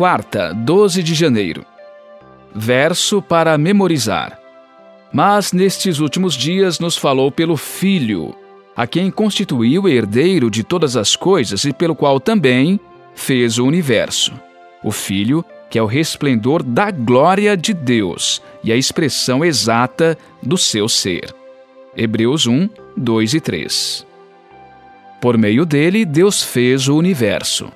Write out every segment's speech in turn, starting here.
quarta, 12 de janeiro. Verso para memorizar. Mas nestes últimos dias nos falou pelo Filho, a quem constituiu herdeiro de todas as coisas e pelo qual também fez o universo. O Filho, que é o resplendor da glória de Deus e a expressão exata do seu ser. Hebreus 1, 2 e 3. Por meio dele, Deus fez o universo.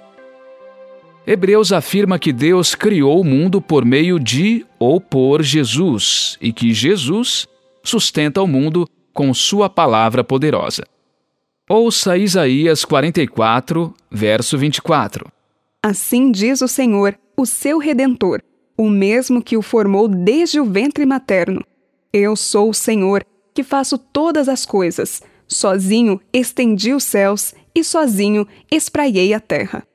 Hebreus afirma que Deus criou o mundo por meio de ou por Jesus e que Jesus sustenta o mundo com Sua palavra poderosa. Ouça Isaías 44, verso 24. Assim diz o Senhor, o seu redentor, o mesmo que o formou desde o ventre materno. Eu sou o Senhor, que faço todas as coisas. Sozinho estendi os céus e sozinho espraiei a terra.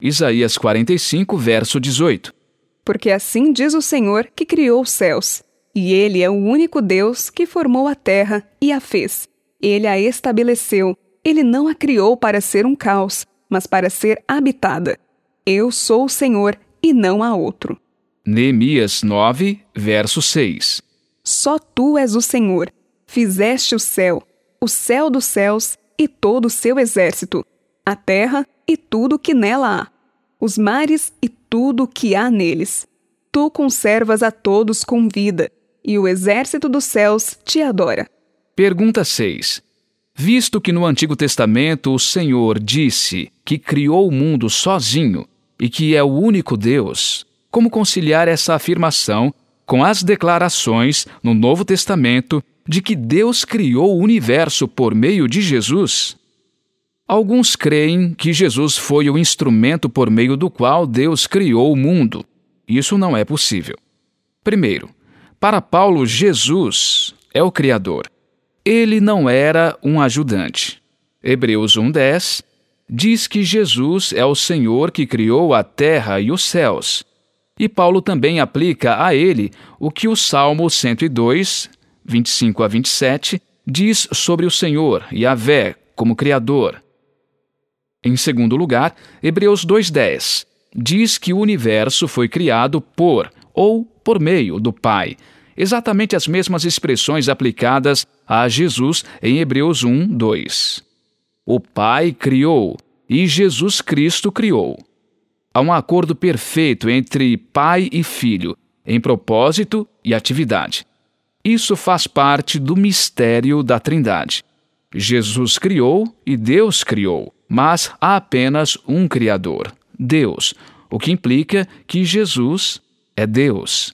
Isaías 45, verso 18. Porque assim diz o Senhor que criou os céus, e ele é o único Deus que formou a terra e a fez. Ele a estabeleceu. Ele não a criou para ser um caos, mas para ser habitada. Eu sou o Senhor e não há outro. Neemias 9, verso 6. Só tu és o Senhor. Fizeste o céu, o céu dos céus e todo o seu exército, a terra e tudo que nela há, os mares e tudo que há neles. Tu conservas a todos com vida, e o exército dos céus te adora. Pergunta 6. Visto que no Antigo Testamento o Senhor disse que criou o mundo sozinho e que é o único Deus, como conciliar essa afirmação com as declarações no Novo Testamento de que Deus criou o universo por meio de Jesus? Alguns creem que Jesus foi o instrumento por meio do qual Deus criou o mundo. Isso não é possível. Primeiro, para Paulo, Jesus é o Criador. Ele não era um ajudante. Hebreus 1,10 diz que Jesus é o Senhor que criou a terra e os céus. E Paulo também aplica a ele o que o Salmo 102, 25 a 27, diz sobre o Senhor, e a Vé como Criador. Em segundo lugar, Hebreus 2,10 diz que o universo foi criado por ou por meio do Pai, exatamente as mesmas expressões aplicadas a Jesus em Hebreus 1, 2. O Pai criou e Jesus Cristo criou. Há um acordo perfeito entre Pai e Filho, em propósito e atividade. Isso faz parte do mistério da Trindade. Jesus criou e Deus criou mas há apenas um Criador, Deus, o que implica que Jesus é Deus.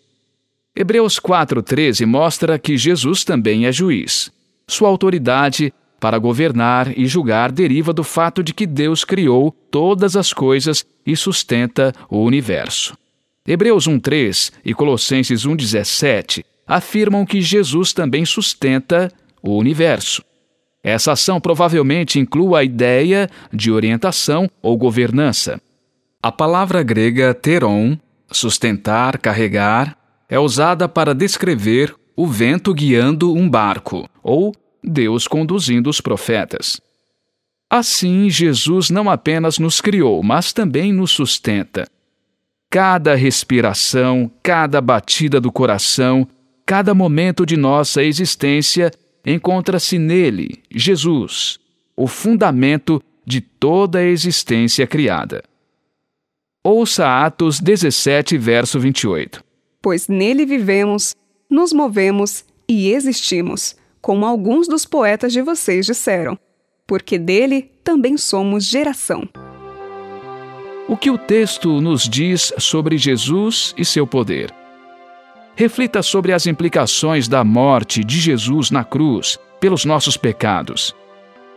Hebreus 4,13 mostra que Jesus também é juiz. Sua autoridade para governar e julgar deriva do fato de que Deus criou todas as coisas e sustenta o universo. Hebreus 1,3 e Colossenses 1,17 afirmam que Jesus também sustenta o universo. Essa ação provavelmente inclui a ideia de orientação ou governança. A palavra grega teron, sustentar, carregar, é usada para descrever o vento guiando um barco ou Deus conduzindo os profetas. Assim, Jesus não apenas nos criou, mas também nos sustenta. Cada respiração, cada batida do coração, cada momento de nossa existência encontra-se nele, Jesus, o fundamento de toda a existência criada. Ouça Atos 17, verso 28. Pois nele vivemos, nos movemos e existimos, como alguns dos poetas de vocês disseram, porque dele também somos geração. O que o texto nos diz sobre Jesus e seu poder? Reflita sobre as implicações da morte de Jesus na cruz pelos nossos pecados.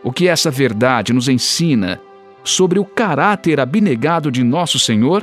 O que essa verdade nos ensina sobre o caráter abnegado de nosso Senhor?